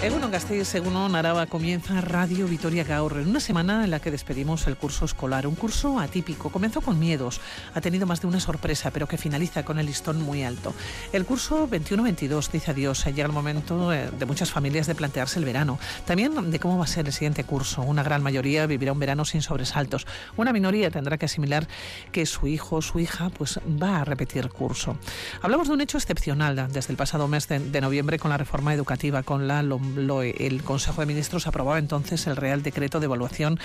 Egunon Gasteiz, Egunon Araba comienza Radio Vitoria Gaur, en una semana en la que despedimos el curso escolar, un curso atípico, comenzó con miedos, ha tenido más de una sorpresa, pero que finaliza con el listón muy alto. El curso 21-22 dice adiós, llega el momento eh, de muchas familias de plantearse el verano, también de cómo va a ser el siguiente curso, una gran mayoría vivirá un verano sin sobresaltos, una minoría tendrá que asimilar que su hijo o su hija pues va a repetir curso. Hablamos de un hecho excepcional desde el pasado mes de, de noviembre con la reforma educativa, con la el Consejo de Ministros aprobaba entonces el Real Decreto de Evaluación,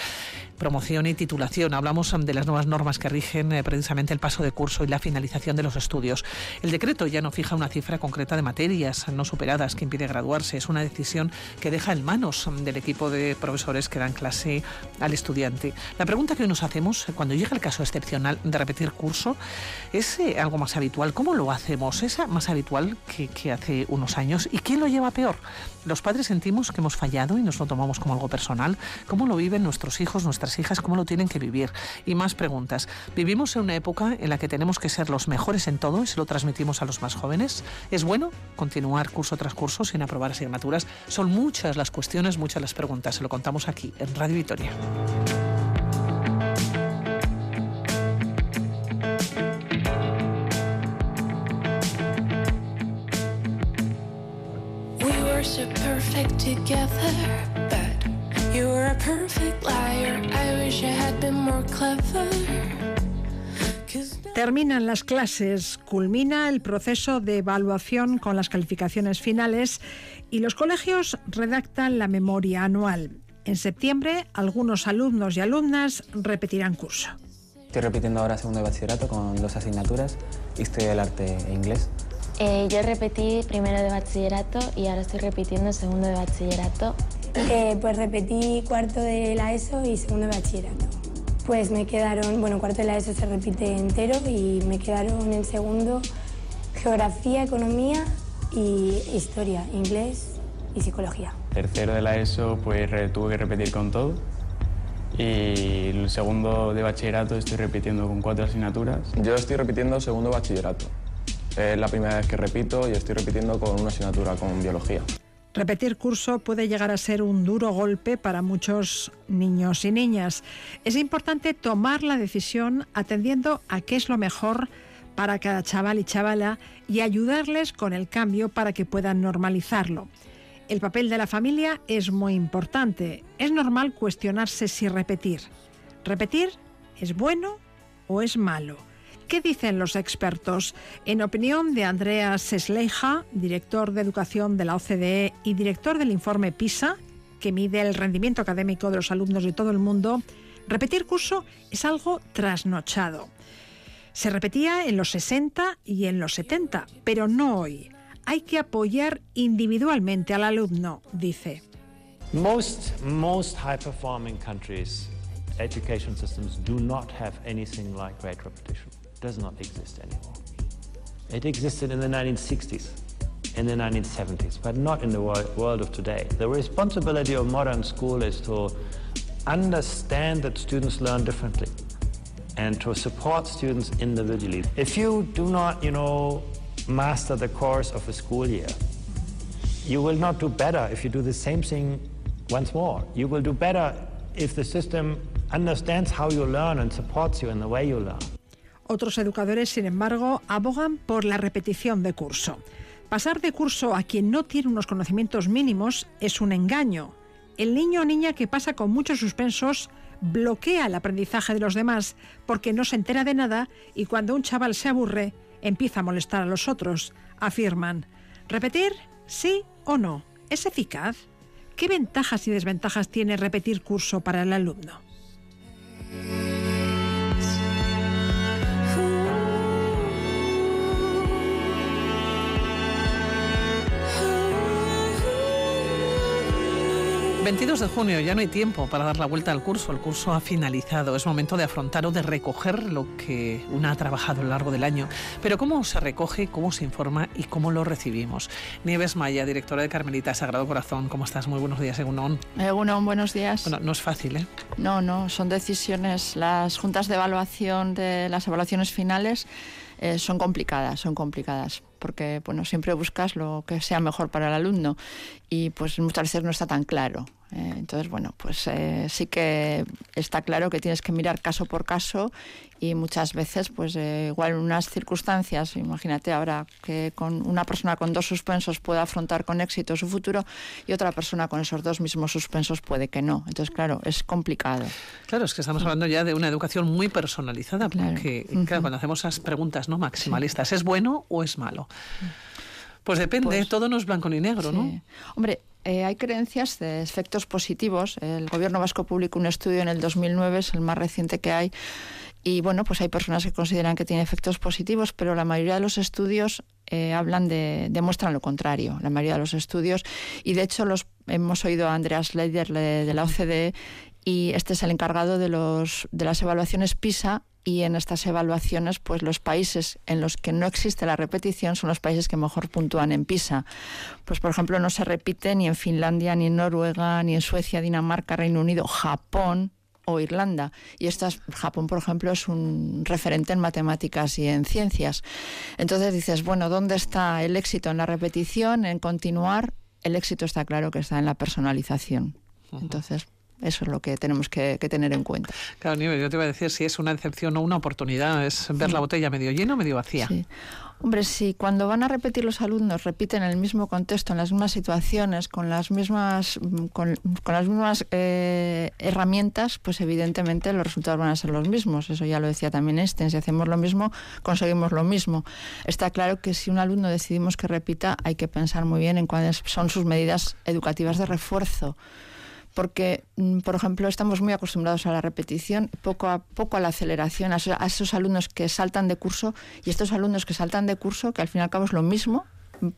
Promoción y Titulación. Hablamos de las nuevas normas que rigen eh, precisamente el paso de curso y la finalización de los estudios. El decreto ya no fija una cifra concreta de materias no superadas que impide graduarse. Es una decisión que deja en manos del equipo de profesores que dan clase al estudiante. La pregunta que hoy nos hacemos eh, cuando llega el caso excepcional de repetir curso es eh, algo más habitual. ¿Cómo lo hacemos? ¿Es más habitual que, que hace unos años? ¿Y quién lo lleva peor? Los padres sentimos que hemos fallado y nos lo tomamos como algo personal. ¿Cómo lo viven nuestros hijos, nuestras hijas? ¿Cómo lo tienen que vivir? Y más preguntas. ¿Vivimos en una época en la que tenemos que ser los mejores en todo y se lo transmitimos a los más jóvenes? ¿Es bueno continuar curso tras curso sin aprobar asignaturas? Son muchas las cuestiones, muchas las preguntas. Se lo contamos aquí en Radio Vitoria. Terminan las clases, culmina el proceso de evaluación con las calificaciones finales y los colegios redactan la memoria anual. En septiembre, algunos alumnos y alumnas repetirán curso. Estoy repitiendo ahora segundo de bachillerato con dos asignaturas, Historia del Arte e Inglés. Eh, yo repetí primero de bachillerato y ahora estoy repitiendo segundo de bachillerato. Eh, pues repetí cuarto de la ESO y segundo de bachillerato. Pues me quedaron, bueno, cuarto de la ESO se repite entero y me quedaron en segundo geografía, economía y historia, inglés y psicología. Tercero de la ESO pues tuve que repetir con todo y el segundo de bachillerato estoy repitiendo con cuatro asignaturas. Yo estoy repitiendo segundo bachillerato. Es la primera vez que repito y estoy repitiendo con una asignatura con biología. Repetir curso puede llegar a ser un duro golpe para muchos niños y niñas. Es importante tomar la decisión atendiendo a qué es lo mejor para cada chaval y chavala y ayudarles con el cambio para que puedan normalizarlo. El papel de la familia es muy importante. Es normal cuestionarse si repetir. ¿Repetir es bueno o es malo? ¿Qué dicen los expertos? En opinión de Andreas Sesleija, director de educación de la OCDE y director del informe PISA, que mide el rendimiento académico de los alumnos de todo el mundo, repetir curso es algo trasnochado. Se repetía en los 60 y en los 70, pero no hoy. Hay que apoyar individualmente al alumno, dice. Most, most high performing countries, education systems do not have anything like great repetition. Does not exist anymore. It existed in the 1960s, in the 1970s, but not in the world of today. The responsibility of modern school is to understand that students learn differently and to support students individually. If you do not, you know, master the course of a school year, you will not do better if you do the same thing once more. You will do better if the system understands how you learn and supports you in the way you learn. Otros educadores, sin embargo, abogan por la repetición de curso. Pasar de curso a quien no tiene unos conocimientos mínimos es un engaño. El niño o niña que pasa con muchos suspensos bloquea el aprendizaje de los demás porque no se entera de nada y cuando un chaval se aburre empieza a molestar a los otros, afirman. ¿Repetir? ¿Sí o no? ¿Es eficaz? ¿Qué ventajas y desventajas tiene repetir curso para el alumno? 22 de junio, ya no hay tiempo para dar la vuelta al curso, el curso ha finalizado, es momento de afrontar o de recoger lo que una ha trabajado a lo largo del año. Pero ¿cómo se recoge, cómo se informa y cómo lo recibimos? Nieves Maya, directora de Carmelita Sagrado Corazón, ¿cómo estás? Muy buenos días, Egunon. Egunon, buenos días. Bueno, no es fácil, ¿eh? No, no, son decisiones, las juntas de evaluación de las evaluaciones finales eh, son complicadas, son complicadas, porque bueno, siempre buscas lo que sea mejor para el alumno y pues muchas veces no está tan claro. Eh, entonces, bueno, pues eh, sí que está claro que tienes que mirar caso por caso y muchas veces, pues eh, igual en unas circunstancias, imagínate ahora que con una persona con dos suspensos puede afrontar con éxito su futuro y otra persona con esos dos mismos suspensos puede que no. Entonces, claro, es complicado. Claro, es que estamos hablando ya de una educación muy personalizada, porque claro, cuando hacemos esas preguntas no maximalistas, ¿es bueno o es malo? Pues depende, pues todo no es blanco ni negro, ¿no? Hombre, eh, hay creencias de efectos positivos. El gobierno vasco publicó un estudio en el 2009, es el más reciente que hay. Y bueno, pues hay personas que consideran que tiene efectos positivos, pero la mayoría de los estudios eh, hablan de, demuestran lo contrario, la mayoría de los estudios. Y de hecho los hemos oído a Andreas Leider de la OCDE y este es el encargado de, los, de las evaluaciones PISA y en estas evaluaciones, pues los países en los que no existe la repetición son los países que mejor puntúan en PISA. Pues por ejemplo, no se repite ni en Finlandia, ni en Noruega, ni en Suecia, Dinamarca, Reino Unido, Japón o Irlanda. Y estas, Japón, por ejemplo, es un referente en matemáticas y en ciencias. Entonces dices, bueno, ¿dónde está el éxito en la repetición, en continuar? El éxito está claro que está en la personalización. Entonces, eso es lo que tenemos que, tener en cuenta. Claro, Nieves, yo te iba a decir si es una decepción o una oportunidad, es ver la botella medio llena o medio vacía. Sí. Hombre, si cuando van a repetir los alumnos repiten el mismo contexto, en las mismas situaciones, con las mismas, con, las mismas eh, herramientas, pues evidentemente los resultados van a ser los mismos. Eso ya lo decía también Einstein. Si hacemos lo mismo, conseguimos lo mismo. Está claro que si un alumno decidimos que repita, hay que pensar muy bien en cuáles son sus medidas educativas de refuerzo porque, mm, por ejemplo, estamos muy acostumbrados a la repetición, poco a poco a la aceleración, a esos, alumnos que saltan de curso y estos alumnos que saltan de curso, que al fin y al cabo es lo mismo,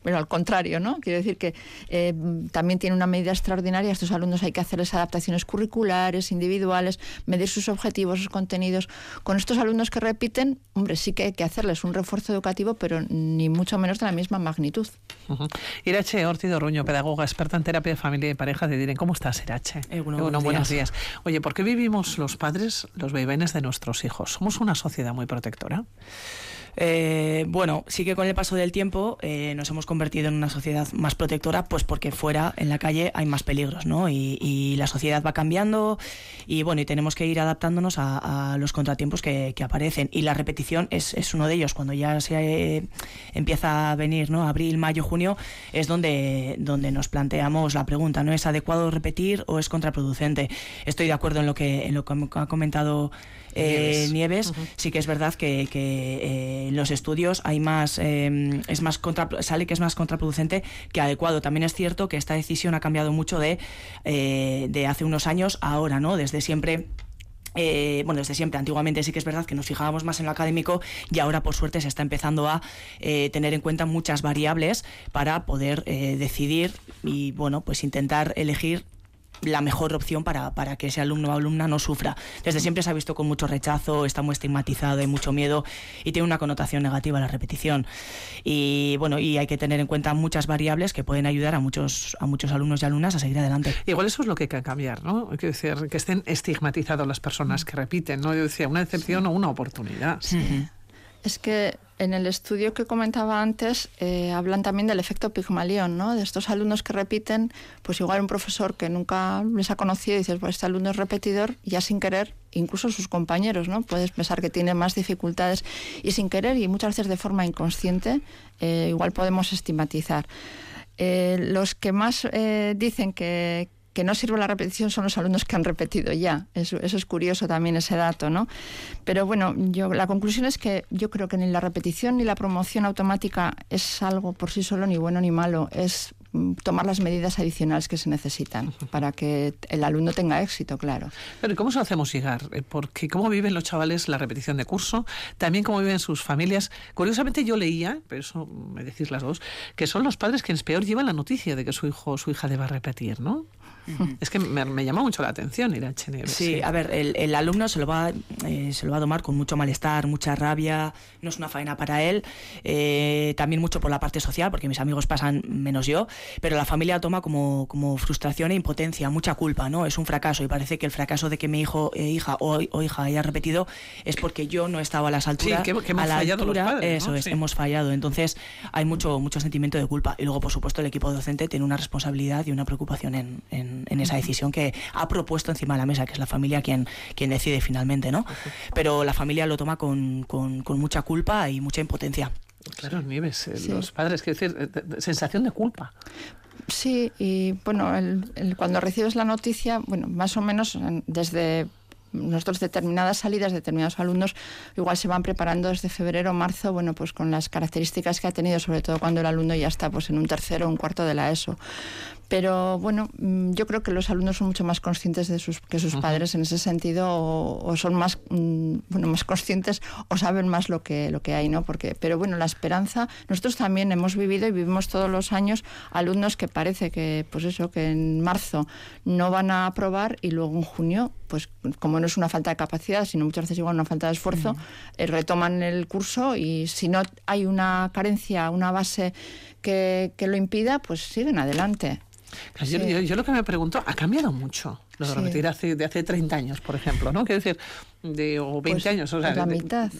pero al contrario, ¿no? Quiero decir que eh, también tiene una medida extraordinaria. A estos alumnos hay que hacerles adaptaciones curriculares, individuales, medir sus objetivos, sus contenidos. Con estos alumnos que repiten, hombre, sí que hay que hacerles un refuerzo educativo, pero ni mucho menos de la misma magnitud. Irache Ortido Ruño, pedagoga experta en terapia de familia y pareja de Diren. ¿Cómo estás, Irache? Eh, bueno, buenos, días. Oye, ¿por qué vivimos los padres los vaivenes de nuestros hijos? ¿Somos una sociedad muy protectora? Eh, bueno, sí que con el paso del tiempo eh, nos hemos convertido en una sociedad más protectora, pues porque fuera, en la calle, hay más peligros, ¿no? Y, la sociedad va cambiando y bueno, y tenemos que ir adaptándonos a, los contratiempos que, aparecen. Y la repetición es, uno de ellos. Cuando ya se eh, empieza a venir, ¿no? Abril, mayo, junio, es donde, donde nos planteamos la pregunta, ¿no? ¿Es adecuado repetir o es contraproducente? Estoy de acuerdo en lo que, en lo que ha comentado Nieves. Sí que es verdad que, que en los estudios hay más, em, es más sale que es más contraproducente que adecuado. También es cierto que esta decisión ha cambiado mucho de, eh, de hace unos años a ahora, ¿no? Desde siempre eh, bueno, desde siempre, antiguamente sí que es verdad que nos fijábamos más en lo académico y ahora por suerte se está empezando a eh, tener en cuenta muchas variables para poder decidir y bueno, pues intentar elegir la mejor opción para, para, que ese alumno o alumna no sufra. Desde siempre se ha visto con mucho rechazo, está muy estigmatizado, hay mucho miedo y tiene una connotación negativa la repetición. Y bueno, y hay que tener en cuenta muchas variables que pueden ayudar a muchos, a muchos alumnos y alumnas a seguir adelante. Igual eso es lo que hay que cambiar, ¿no? Hay que decir que estén estigmatizados las personas que repiten, ¿no? Yo decía, una decepción o una oportunidad. Sí. Es que en el estudio que comentaba antes eh, hablan también del efecto Pigmalión, ¿no? De estos alumnos que repiten, pues igual un profesor que nunca les ha conocido y dices, pues este alumno es repetidor, ya sin querer, incluso sus compañeros, ¿no? Puedes pensar que tiene más dificultades y sin querer y muchas veces de forma inconsciente, eh, igual podemos estigmatizar. Eh, los que más dicen que, que no sirve la repetición son los alumnos que han repetido ya. Eso, eso, es curioso también ese dato, ¿no? Pero bueno, yo, la conclusión es que yo creo que ni la repetición ni la promoción automática es algo por sí solo ni bueno ni malo. Es mm, tomar las medidas adicionales que se necesitan para que el alumno tenga éxito, claro. Pero ¿cómo se lo hacemos llegar? Eh, porque cómo viven los chavales la repetición de curso, también cómo viven sus familias. Curiosamente yo leía, pero eso me decís las dos, que son los padres quienes peor llevan la noticia de que su hijo o su hija deba repetir, ¿no? Es que me, me llama mucho la atención ir a. Sí, a ver, el, el alumno se lo, va, eh, se lo va a tomar con mucho malestar, mucha rabia, no es una faena para él, eh, también mucho por la parte social, porque mis amigos pasan menos yo, pero la familia toma como, como frustración e impotencia, mucha culpa, ¿no? Es un fracaso y parece que el fracaso de que mi hijo, eh, hija o, o hija haya repetido es porque yo no estaba a las alturas. que- que hemos a la fallado los altura, padres, Eso ¿no? es, Sí. hemos fallado. Entonces hay mucho, mucho sentimiento de culpa. Y luego, por supuesto, el equipo docente tiene una responsabilidad y una preocupación en, en- en esa decisión que ha propuesto encima de la mesa, que es la familia quien, quien decide finalmente, ¿no? Pero la familia lo toma con, con- con mucha culpa y mucha impotencia. Claro, Nieves, eh, Sí. los padres, quiero decir, eh, de- sensación de culpa. Sí, y bueno, el- el- cuando recibes la noticia, bueno, más o menos en- desde nosotros determinadas salidas, determinados alumnos, igual se van preparando desde febrero o marzo, bueno, pues con las características que ha tenido, sobre todo cuando el alumno ya está pues en un tercero o un cuarto de la ESO. Pero bueno, mm, yo creo que los alumnos son mucho más conscientes de sus, que sus padres en ese sentido, o, o son más, mm, bueno, más conscientes o saben más lo que, lo que hay, ¿no? Porque, pero bueno, la esperanza, nosotros también hemos vivido y vivimos todos los años alumnos que parece que, pues eso, que en marzo no van a aprobar y luego en junio, pues como no es una falta de capacidad, sino muchas veces igual una falta de esfuerzo, eh, retoman el curso y si no hay una carencia, una base que, que lo impida, pues siguen adelante. Claro, yo, Sí. yo- yo lo que me pregunto, ha cambiado mucho lo de Sí. repetir hace, de hace 30 años, por ejemplo, ¿no? Quiero decir, de, o 20 Pues, años, o sea, la de- mitad.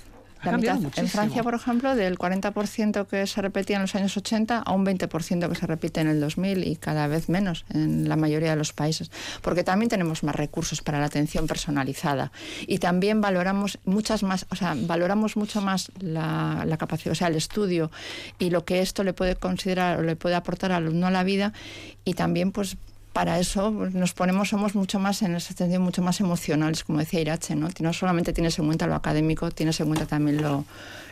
La mitad. En. Francia, por ejemplo, del 40% que se repetía en los años 80 a un 20% que se repite en el 2000 y cada vez menos en la mayoría de los países. Porque también tenemos más recursos para la atención personalizada y también valoramos muchas más, o sea, valoramos mucho más la, la capacidad, o sea, el estudio y lo que esto le puede considerar o le puede aportar al alumno a la vida y también pues para eso pues, nos ponemos, somos mucho más en ese sentido, mucho más emocionales, como decía Irache, ¿no? No solamente tienes en cuenta lo académico, tienes en cuenta también lo,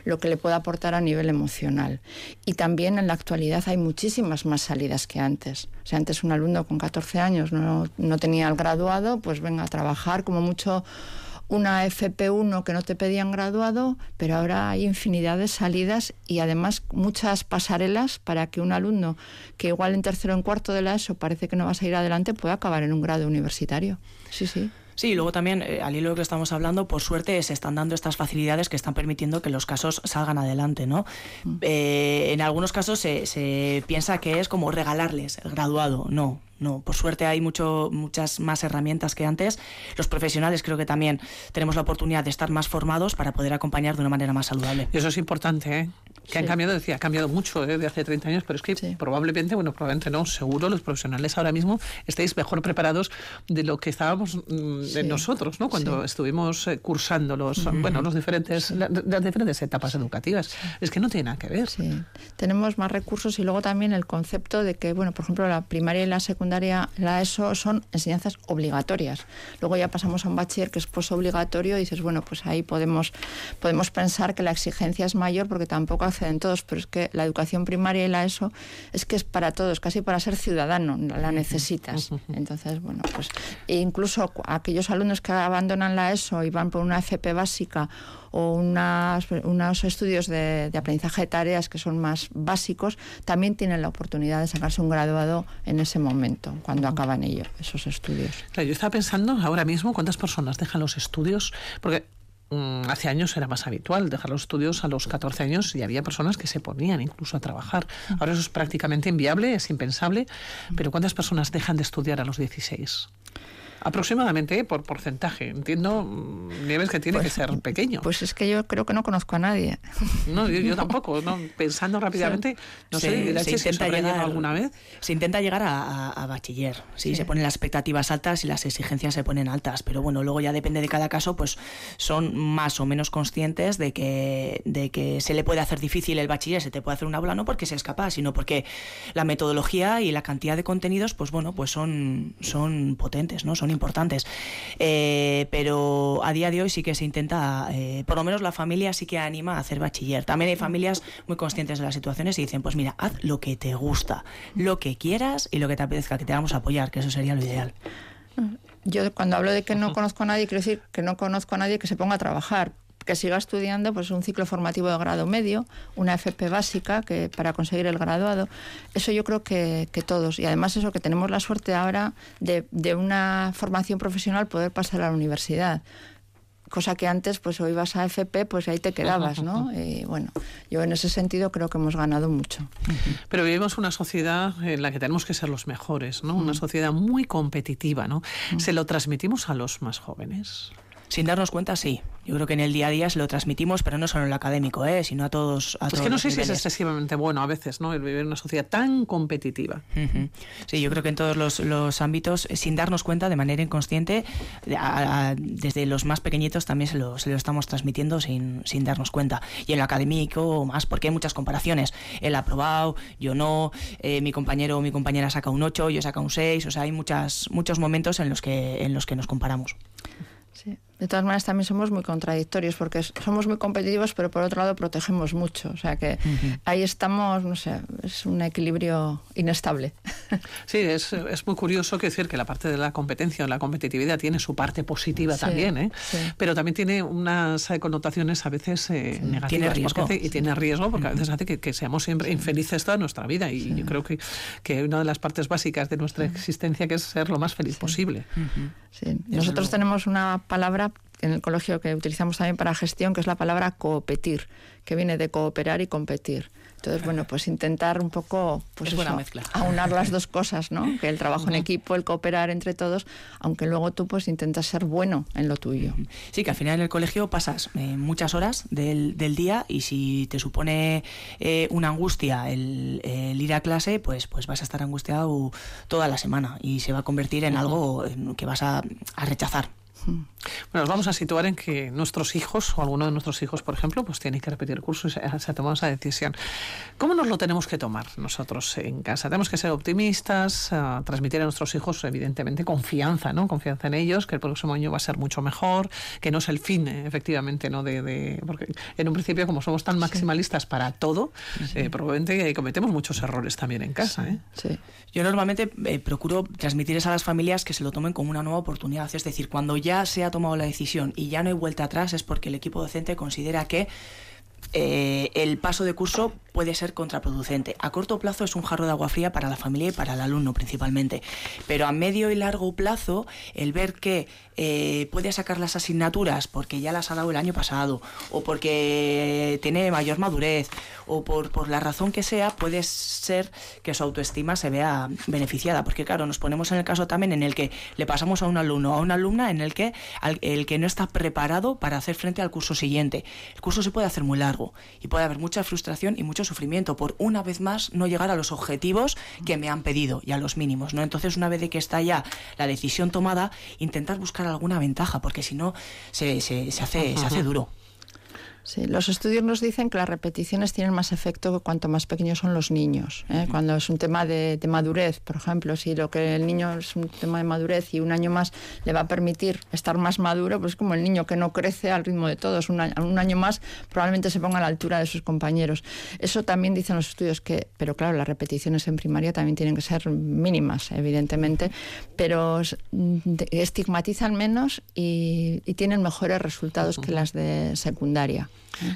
lo que le puede aportar a nivel emocional. Y también en la actualidad hay muchísimas más salidas que antes. O sea, antes un alumno con 14 años no, no tenía el graduado, pues venga a trabajar como mucho una FP1 que no te pedían graduado, pero ahora hay infinidad de salidas y además muchas pasarelas para que un alumno que igual en tercero o en cuarto de la ESO parece que no va a seguir adelante pueda acabar en un grado universitario. Sí, sí. Sí, y luego también, eh, al hilo que estamos hablando, por suerte se están dando estas facilidades que están permitiendo que los casos salgan adelante, ¿no? Eh, en algunos casos se, se piensa que es como regalarles el graduado. No, no. Por suerte hay mucho, muchas más herramientas que antes. Los profesionales creo que también tenemos la oportunidad de estar más formados para poder acompañar de una manera más saludable. Y eso es importante, ¿eh? Que han Sí. cambiado, decía, ha cambiado mucho ¿eh? de hace 30 años, pero es que probablemente, bueno, probablemente no, seguro los profesionales ahora mismo estáis mejor preparados de lo que estábamos mm, Sí. nosotros, ¿no? Cuando Sí. estuvimos eh, cursando los, bueno, los diferentes, la- las diferentes etapas educativas. Es que no tiene nada que ver. tenemos más recursos y luego también el concepto de que, bueno, por ejemplo, la primaria y la secundaria, la ESO, son enseñanzas obligatorias. Luego ya pasamos a un bachiller que es posobligatorio y dices, bueno, pues ahí podemos, podemos pensar que la exigencia es mayor porque tampoco acceden todos, pero es que la educación primaria y la ESO es que es para todos, casi para ser ciudadano, la necesitas. Entonces, bueno, pues e incluso aquellos alumnos que abandonan la ESO y van por una FP básica o unas- unos estudios de, de aprendizaje de tareas que son más básicos, también tienen la oportunidad de sacarse un graduado en ese momento, cuando acaban ellos, esos estudios. Claro, yo estaba pensando ahora mismo cuántas personas dejan los estudios, porque mm, hace años era más habitual dejar los estudios a los 14 años y había personas que se ponían incluso a trabajar. Ahora eso es prácticamente inviable, es impensable, pero ¿cuántas personas dejan de estudiar a los 16? Aproximadamente, por porcentaje. Entiendo, mm, Nieves, que tiene que ser pequeño. Pues es que yo creo que no conozco a nadie. No, yo, yo tampoco. ¿no? Pensando rápidamente, no sé, se, se si intenta llegar alguna vez. Se intenta llegar a, a- a bachiller. Sí, Sí. se ponen las expectativas altas y las exigencias se ponen altas. Pero bueno, luego ya depende de cada caso, pues son más o menos conscientes de que, de que se le puede hacer difícil el bachiller, se te puede hacer una aula no porque seas capaz, sino porque la metodología y la cantidad de contenidos, pues bueno, pues son, son potentes, ¿no? Son importantes. Eh, pero a día de hoy sí que se intenta, eh, por lo menos la familia sí que anima a hacer bachiller. También hay familias muy conscientes de las situaciones y dicen, pues mira, haz lo que te gusta, lo que quieras y lo que te apetezca, que te vamos a apoyar, que eso sería lo ideal. Yo cuando hablo de que no conozco a nadie, quiero decir que no conozco a nadie que se ponga a trabajar. Que siga estudiando pues un ciclo formativo de grado medio, una FP básica que para conseguir el graduado. Eso yo creo que, que todos. Y además eso que tenemos la suerte ahora de, de una formación profesional poder pasar a la universidad cosa que antes pues o ibas a FP pues ahí te quedabas, ¿no? Y bueno, yo en ese sentido creo que hemos ganado mucho. Pero vivimos una sociedad en la que tenemos que ser los mejores, ¿no? Una sociedad muy competitiva, ¿no? ¿Se lo transmitimos a los más jóvenes? Sin darnos cuenta, sí. Yo creo que en el día a día se lo transmitimos, pero no solo en lo académico, ¿eh? sino a todos. A es que no sé si es excesivamente bueno a veces, ¿no? El vivir en una sociedad tan competitiva. Sí, yo creo que en todos los, ámbitos, eh, sin darnos cuenta, de manera inconsciente, desde los más pequeñitos también se lo, se lo estamos transmitiendo sin, sin, darnos cuenta. Y en lo académico, más, porque hay muchas comparaciones. Él ha aprobado, yo no, eh, mi compañero o mi compañera saca un 8, yo saca un 6, o sea, hay muchas, muchos momentos en los que, en los que nos comparamos. Sí. De todas maneras, también somos muy contradictorios porque somos muy competitivos, pero por otro lado protegemos mucho. O sea que ahí estamos, no sé, es un equilibrio inestable. Sí, es, es, muy curioso que decir que la parte de la competencia o la competitividad tiene su parte positiva también, ¿eh? pero también tiene unas connotaciones a veces eh, negativas. Tiene riesgo. y tiene riesgo porque a veces hace que, seamos siempre infelices toda nuestra vida. Y yo creo que, que una de las partes básicas de nuestra existencia que es ser lo más feliz posible. Nosotros tenemos una palabra en el colegio que utilizamos también para gestión, que es la palabra coopetir, que viene de cooperar y competir. Entonces, bueno, pues intentar un poco pues buena mezcla. aunar las dos cosas, ¿no? Que el trabajo en equipo, el cooperar entre todos, aunque luego tú pues intentas ser bueno en lo tuyo. Sí, que al final en el colegio pasas eh, muchas horas del, día y si te supone eh, una angustia el, ir a clase, pues, pues vas a estar angustiado toda la semana y se va a convertir en algo que vas a rechazar. Bueno, nos vamos a situar en que nuestros hijos, o alguno de nuestros hijos, por ejemplo, pues tiene que repetir el curso y se, ha tomado esa decisión. ¿Cómo nos lo tenemos que tomar nosotros en casa? Tenemos que ser optimistas, uh, transmitir a nuestros hijos, evidentemente, confianza, ¿no? Confianza en ellos, que el próximo año va a ser mucho mejor, que no es el fin, eh, efectivamente, ¿no? De, de, porque en un principio, como somos tan maximalistas para todo, eh, probablemente cometemos muchos errores también en casa, ¿eh? Sí. Yo normalmente eh, procuro transmitirles a las familias que se lo tomen como una nueva oportunidad. Es decir, cuando ya se ha tomado la decisión y ya no hay vuelta atrás, es porque el equipo docente considera que eh, el paso de curso puede ser contraproducente. A corto plazo es un jarro de agua fría para la familia y para el alumno principalmente. Pero a medio y largo plazo, el ver que eh, puede sacar las asignaturas porque ya las ha dado el año pasado, o porque tiene mayor madurez, o por, por la razón que sea, puede ser que su autoestima se vea beneficiada. Porque claro, nos ponemos en el caso también en el que le pasamos a un alumno o a una alumna en el que el que no está preparado para hacer frente al curso siguiente. El curso se puede hacer muy largo y puede haber mucha frustración y mucho sufrimiento por una vez más no llegar a los objetivos que me han pedido y a los mínimos, ¿no? Entonces, una vez de que está ya la decisión tomada, intentar buscar alguna ventaja, porque si no se, se, se hace, se hace duro. Sí, los estudios nos dicen que las repeticiones tienen más efecto cuanto más pequeños son los niños. ¿eh? Cuando es un tema de, madurez, por ejemplo, si lo que el niño es un tema de madurez y un año más le va a permitir estar más maduro, pues es como el niño que no crece al ritmo de todos. Un año, un año más probablemente se ponga a la altura de sus compañeros. Eso también dicen los estudios que, pero claro, las repeticiones en primaria también tienen que ser mínimas, evidentemente, pero estigmatizan menos y, y tienen mejores resultados que las de secundaria.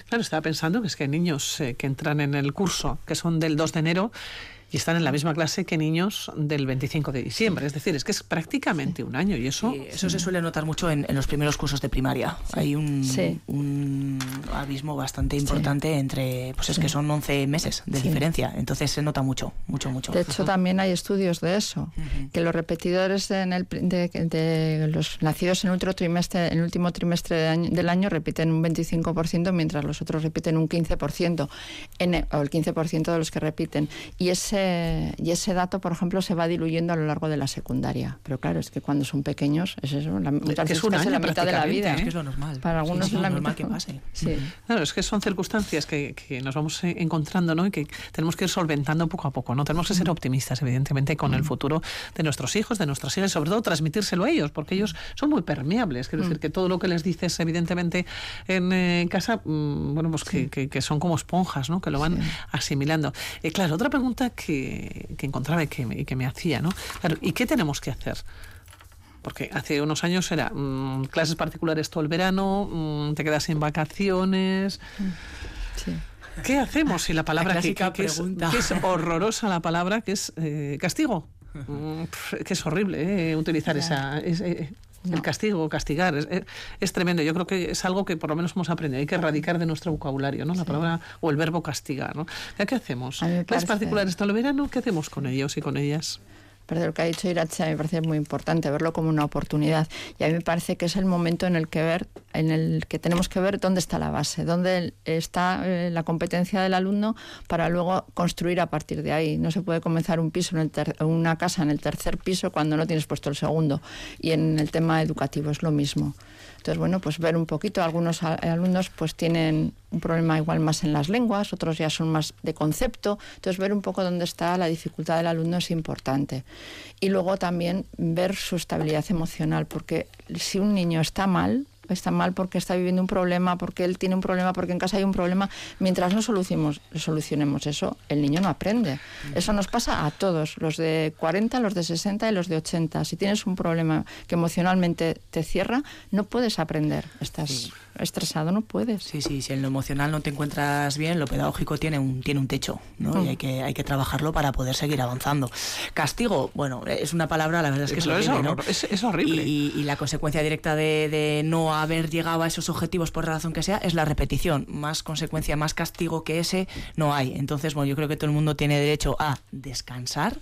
Claro, estaba pensando que es que niños eh, que entran en el curso que son del 2 de enero y están en la misma clase que niños del 25 de diciembre. Es decir, es que es prácticamente un año y eso... eso se suele notar mucho en, los primeros cursos de primaria. Hay un, un, abismo bastante importante entre... Pues es que son 11 meses de diferencia. Entonces se nota mucho, mucho, mucho. De hecho, también hay estudios de eso. Que los repetidores en el, de, los nacidos en, último trimestre, en el último trimestre del año repiten un 25%, mientras los otros repiten un 15%. En o el 15% de los que repiten. Y ese y ese dato, por ejemplo, se va diluyendo a lo largo de la secundaria. Pero claro, es que cuando son pequeños, es eso, la, es la mitad de la vida. Es que es lo normal. Para algunos es, lo normal que pase. Claro, es que son circunstancias que, nos vamos eh, encontrando ¿no? y que tenemos que ir solventando poco a poco. ¿no? Tenemos que ser optimistas, evidentemente, con el futuro de nuestros hijos, de nuestras hijas, y sobre todo transmitírselo a ellos, porque ellos son muy permeables. Quiero decir que todo lo que les dices, evidentemente, en eh, casa, mm, bueno, pues que, son como esponjas, ¿no? que lo van asimilando. Eh, claro, otra pregunta que que, encontraba y que, me hacía, ¿no? ¿y qué tenemos que hacer? porque hace unos años era mm, clases particulares todo el verano, mm, te quedas sin vacaciones. Sí. ¿Qué hacemos si la palabra La que, que es, que es horrorosa la palabra que es eh, castigo? Mm, que es horrible eh, utilizar esa, el castigo, castigar, es, es- es tremendo. Yo creo que es algo que por lo menos hemos aprendido. Hay que erradicar de nuestro vocabulario, ¿no? La palabra o el verbo castigar, ¿no? ¿Ya ¿Qué hacemos? Parece- particulares todo el verano, ¿qué hacemos con ellos y con ellas? Pero lo que ha dicho Irache me parece muy importante verlo como una oportunidad y a mí me parece que es el momento en el que ver en el que tenemos que ver dónde está la base, dónde está eh, la competencia del alumno para luego construir a partir de ahí. No se puede comenzar un piso en el ter- una casa en el tercer piso cuando no tienes puesto el segundo y en el tema educativo es lo mismo. Entonces, bueno, pues ver un poquito, algunos alumnos pues tienen un problema igual más en las lenguas, otros ya son más de concepto, entonces ver un poco dónde está la dificultad del alumno es importante. Y luego también ver su estabilidad emocional, porque si un niño está mal, está mal porque está viviendo un problema, porque él tiene un problema, porque en casa hay un problema, mientras no solucionemos, solucionemos eso, el niño no aprende. Eso nos pasa a todos, los de 40, los de 60 y los de 80. Si tienes un problema que emocionalmente te cierra, no puedes aprender. Estás estresado, no puedes. Sí, sí, si en lo emocional no te encuentras bien, lo pedagógico tiene un, tiene un techo, ¿no? Mm. Y hay que, hay que trabajarlo para poder seguir avanzando. Castigo, bueno, es una palabra, la verdad es que es Pero es horrible, es- es horrible. Y, y la consecuencia directa de, de no haber llegado a esos objetivos por la razón que sea es la repetición. Más consecuencia, más castigo que ese no hay. Entonces, bueno, yo creo que todo el mundo tiene derecho a descansar.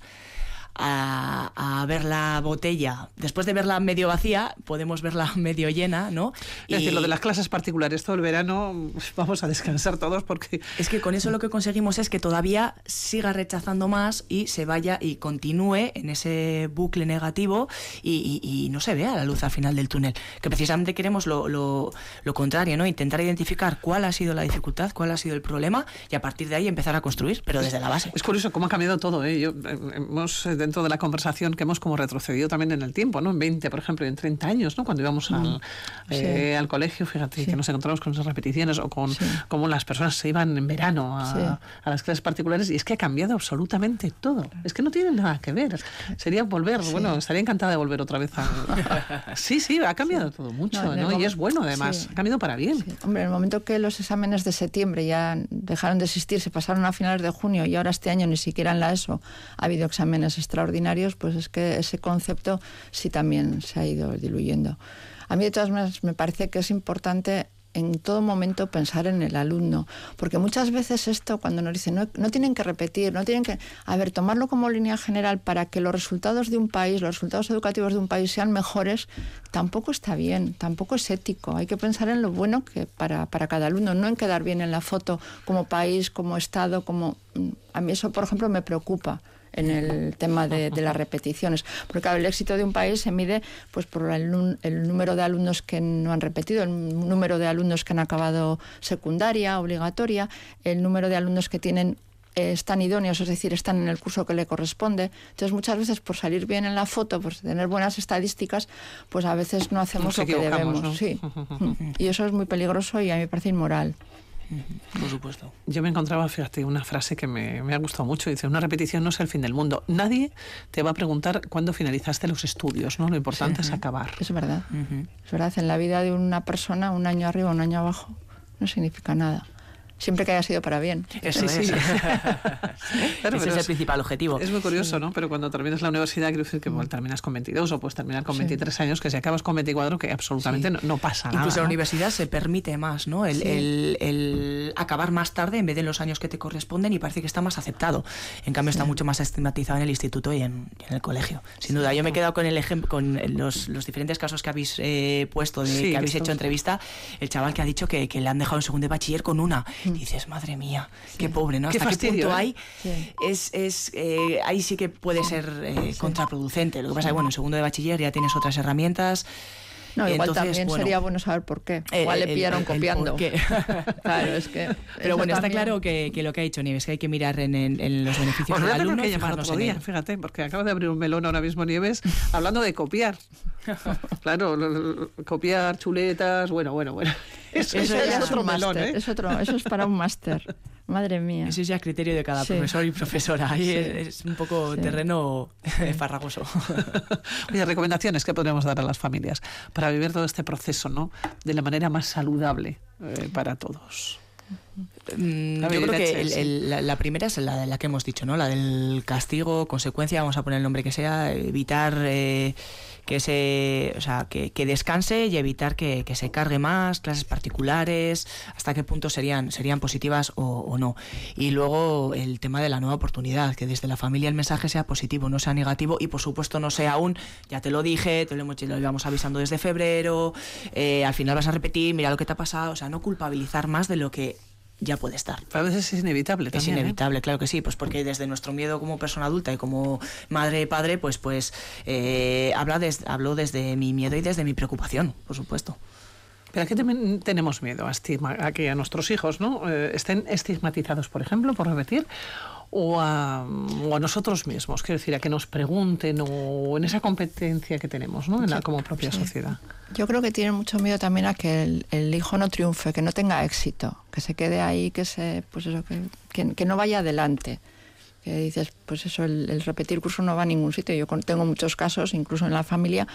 A, a ver la botella, después de verla medio vacía, podemos verla medio llena, ¿no? Es decir, Y- lo de las clases particulares todo el verano, vamos a descansar todos porque... Es que con eso lo que conseguimos es que todavía siga rechazando más y se vaya y continúe en ese bucle negativo y, y- y no se vea la luz al final del túnel. Que precisamente queremos lo, lo- lo contrario, ¿no? Intentar identificar cuál ha sido la dificultad, cuál ha sido el problema y a partir de ahí empezar a construir, pero desde la base. Es curioso cómo ha cambiado todo. ¿eh? Yo, eh, hemos, eh, dentro de la conversación, que hemos como retrocedido también en el tiempo, ¿no? En 20, por ejemplo, y en 30 años, ¿no? Cuando íbamos al, eh, Sí. al colegio, fíjate, que nos encontramos con esas repeticiones o con cómo las personas se iban en verano a, Sí. a las clases particulares y es que ha cambiado absolutamente todo. Es que no tiene nada que ver. Sería volver, bueno, estaría encantada de volver otra vez a... sí, sí, ha cambiado todo mucho, No. Y es bueno además, sí. ha cambiado para bien. Hombre, en el momento que los exámenes de septiembre ya dejaron de existir, se pasaron a finales de junio y ahora este año ni siquiera en la ESO ha habido exámenes extraordinarios, pues es que ese concepto sí también se ha ido diluyendo. A mí de todas maneras me parece que es importante en todo momento pensar en el alumno, porque muchas veces esto cuando nos dicen no, no tienen que repetir, no tienen que, a ver, tomarlo como línea general para que los resultados de un país, los resultados educativos de un país sean mejores, tampoco está bien, tampoco es ético. Hay que pensar en lo bueno que para, para cada alumno, no en quedar bien en la foto como país, como Estado, como... mm, A mí eso, por ejemplo, me preocupa en el tema de, las repeticiones. Porque claro, el éxito de un país se mide pues por el número de alumnos que no han repetido, el número de alumnos que han acabado secundaria, obligatoria, el número de alumnos que tienen eh, están idóneos, es decir, están en el curso que le corresponde. Entonces, muchas veces por salir bien en la foto, por tener buenas estadísticas, pues a veces no hacemos Nos lo que debemos. ¿no? Sí. Mm. Y eso es muy peligroso y a mí me parece inmoral. Por supuesto. Yo me encontraba, fíjate, una frase que me, me ha gustado mucho. Dice, una repetición no es el fin del mundo. Nadie te va a preguntar cuándo finalizaste los estudios, ¿no? Lo importante es acabar. Es verdad. Es verdad, en la vida de una persona, un año arriba, un año abajo, no significa nada. Siempre que haya sido para bien. Eso Sí, es. sí. Claro, Ese es el principal objetivo. Es muy curioso, ¿no? Pero cuando terminas la universidad, quiero decir que bueno, terminas con 22 o puedes terminar con 23 años, que si acabas con 24, que absolutamente no, no pasa nada. Incluso en la ¿no? universidad se permite más, ¿no? El, Sí. el- el acabar más tarde en vez de los años que te corresponden y parece que está más aceptado. En cambio, está mucho más estigmatizado en el instituto y en, y en el colegio. Sin duda, yo me he quedado con el ejemplo, con los, los diferentes casos que habéis eh, puesto, de, Sí, que que habéis hecho entrevista. El chaval que ha dicho que, que le han dejado en segundo de bachiller con una. Y dices, madre mía, qué pobre, ¿no? Qué ¿Hasta qué, fastidio, punto ¿eh? hay? Es, es, eh, ahí sí que puede ser eh, contraproducente. Lo que pasa es que, bueno, en segundo de bachiller ya tienes otras herramientas. No, igual Entonces, también bueno, sería bueno saber por qué. el- Igual le el- pillaron el- el copiando. qué. claro, es que. Pero bueno, está también- claro que, que lo que ha dicho Nieves, que hay que mirar en, en- en los beneficios voy del alumno. que llamar otro en día, fíjate, porque acabo de abrir un melón ahora mismo Nieves hablando de copiar. claro, copiar chuletas, bueno, bueno, bueno. Eso, Eso, eso ya es otro un melón, máster, ¿eh? es otro, eso es para un máster. Madre mía. Eso es ya criterio de cada profesor y profesora. Ahí es, un poco terreno farragoso. Oye, recomendaciones que podríamos dar a las familias para vivir todo este proceso ¿no? de la manera más saludable eh, para todos. Mm, yo creo que la, primera es la, la que hemos dicho, ¿no? La del castigo, consecuencia, vamos a poner el nombre que sea, evitar eh, que se, o sea, que, descanse y evitar que, se cargue más, clases particulares, hasta qué punto serían, serían positivas o, no. Y luego el tema de la nueva oportunidad, que desde la familia el mensaje sea positivo, no sea negativo y por supuesto no sea aún, ya te lo dije, te lo, hemos, lo avisando desde febrero, eh, al final vas a repetir, mira lo que te ha pasado, o sea, no culpabilizar más de lo que ya puede estar. a veces es inevitable también. Es ¿eh? inevitable, claro que sí, pues porque desde nuestro miedo como persona adulta y como madre y padre, pues, pues eh, habla hablo desde mi miedo y desde mi preocupación, por supuesto. Pero aquí también tenemos miedo a, estigma, a que a nuestros hijos ¿no? Eh, estén estigmatizados, por ejemplo, por repetir, o a, nosotros mismos, quiero decir, a que nos pregunten o en esa competencia que tenemos ¿no? en la, como propia sociedad. Yo creo que tienen mucho miedo también a que el, hijo no triunfe, que no tenga éxito, que se quede ahí, que se, pues eso, que, que no vaya adelante que dices, pues eso, el, repetir curso no va a ningún sitio. Yo tengo muchos casos, incluso en la familia,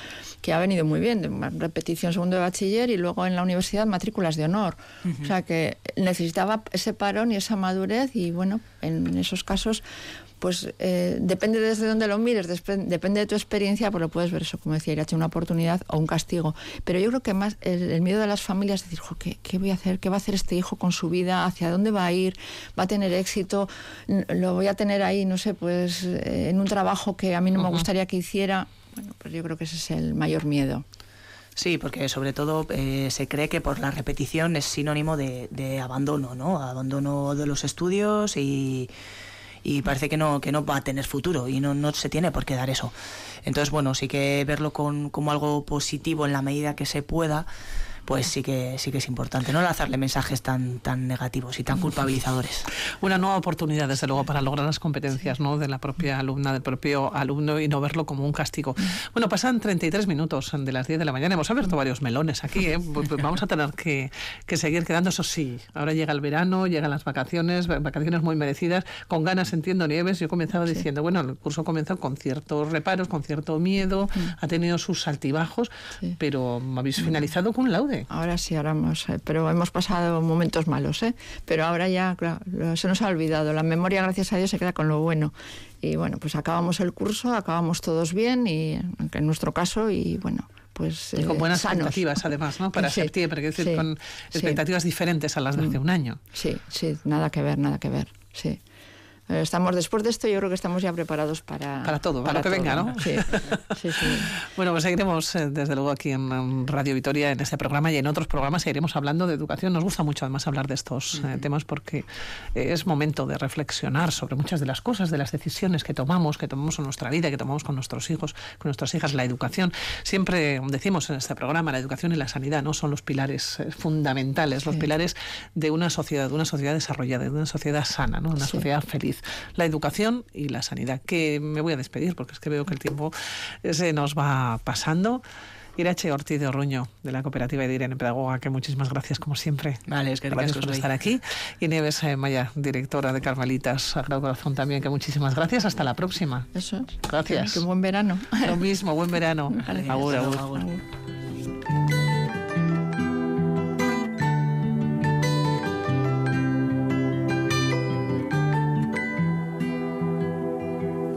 que ha venido muy bien, de repetición segundo de bachiller y luego en la universidad matrículas de honor. O sea que necesitaba ese parón y esa madurez y bueno, en esos casos pues eh, depende desde dónde lo mires, depende de tu experiencia, pues lo puedes ver eso, como decía, ir una oportunidad o un castigo. Pero yo creo que más el, miedo de las familias es decir, ¿qué, ¿qué, voy a hacer? ¿Qué va a hacer este hijo con su vida? ¿Hacia dónde va a ir? ¿Va a tener éxito? ¿Lo voy a tener ahí, no sé, pues eh, en un trabajo que a mí no me gustaría que hiciera? Bueno, pues yo creo que ese es el mayor miedo. Sí, porque sobre todo eh, se cree que por la repetición es sinónimo de, de abandono, ¿no? Abandono de los estudios y y parece que no, que no va a tener futuro y no, no se tiene por qué dar eso. Entonces, bueno, sí que verlo con, como algo positivo en la medida que se pueda, pues sí que sí que es importante no lanzarle mensajes tan tan negativos y tan culpabilizadores. Una nueva oportunidad desde luego para lograr las competencias, ¿no? de la propia alumna, del propio alumno y no verlo como un castigo. Bueno, pasan 33 minutos de las 10 de la mañana. Hemos abierto varios melones aquí, ¿eh? Vamos a tener que, que seguir quedando, eso sí. Ahora llega el verano, llegan las vacaciones, vacaciones muy merecidas, con ganas entiendo Nieves. Yo comenzaba diciendo, bueno, el curso comenzó con ciertos reparos, con cierto miedo, ha tenido sus altibajos, pero habéis finalizado con laude. Ahora sí, ahora hemos, eh, pero hemos pasado momentos malos, ¿eh? Pero ahora ya, claro, se nos ha olvidado. La memoria, gracias a Dios, se queda con lo bueno. Y bueno, pues acabamos el curso, acabamos todos bien, y en nuestro caso, y bueno, pues, y con buenas expectativas además, ¿no? Para septiembre, decir, con expectativas diferentes a las de hace mm. un año. Sí, sí, nada que ver, nada que ver, sí. Eh, estamos después de esto, yo creo que estamos ya preparados para para todo, para, lo que venga, ¿no? Sí, sí, bueno, pues seguiremos eh, desde luego aquí en Radio Vitoria en este programa y en otros programas seguiremos hablando de educación. Nos gusta mucho además hablar de estos eh, temas porque es momento de reflexionar sobre muchas de las cosas, de las decisiones que tomamos, que tomamos en nuestra vida, que tomamos con nuestros hijos, con nuestras hijas. La educación, siempre decimos en este programa, la educación y la sanidad no son los pilares fundamentales, los pilares de una sociedad, de una sociedad desarrollada, de una sociedad sana, ¿no? Una sociedad feliz la educación y la sanidad. Que me voy a despedir porque es que veo que el tiempo se nos va pasando. Irache Ortiz de Orruño, de la cooperativa de Irene Pedagoga, que muchísimas gracias como siempre. Vale, es que gracias por estar aquí. Y Nieves eh, Maya, directora de Carmelitas Sagrado Corazón también, que muchísimas gracias. Hasta la próxima. Eso. Gracias. Qué buen verano. Lo mismo, buen verano. agur, agur.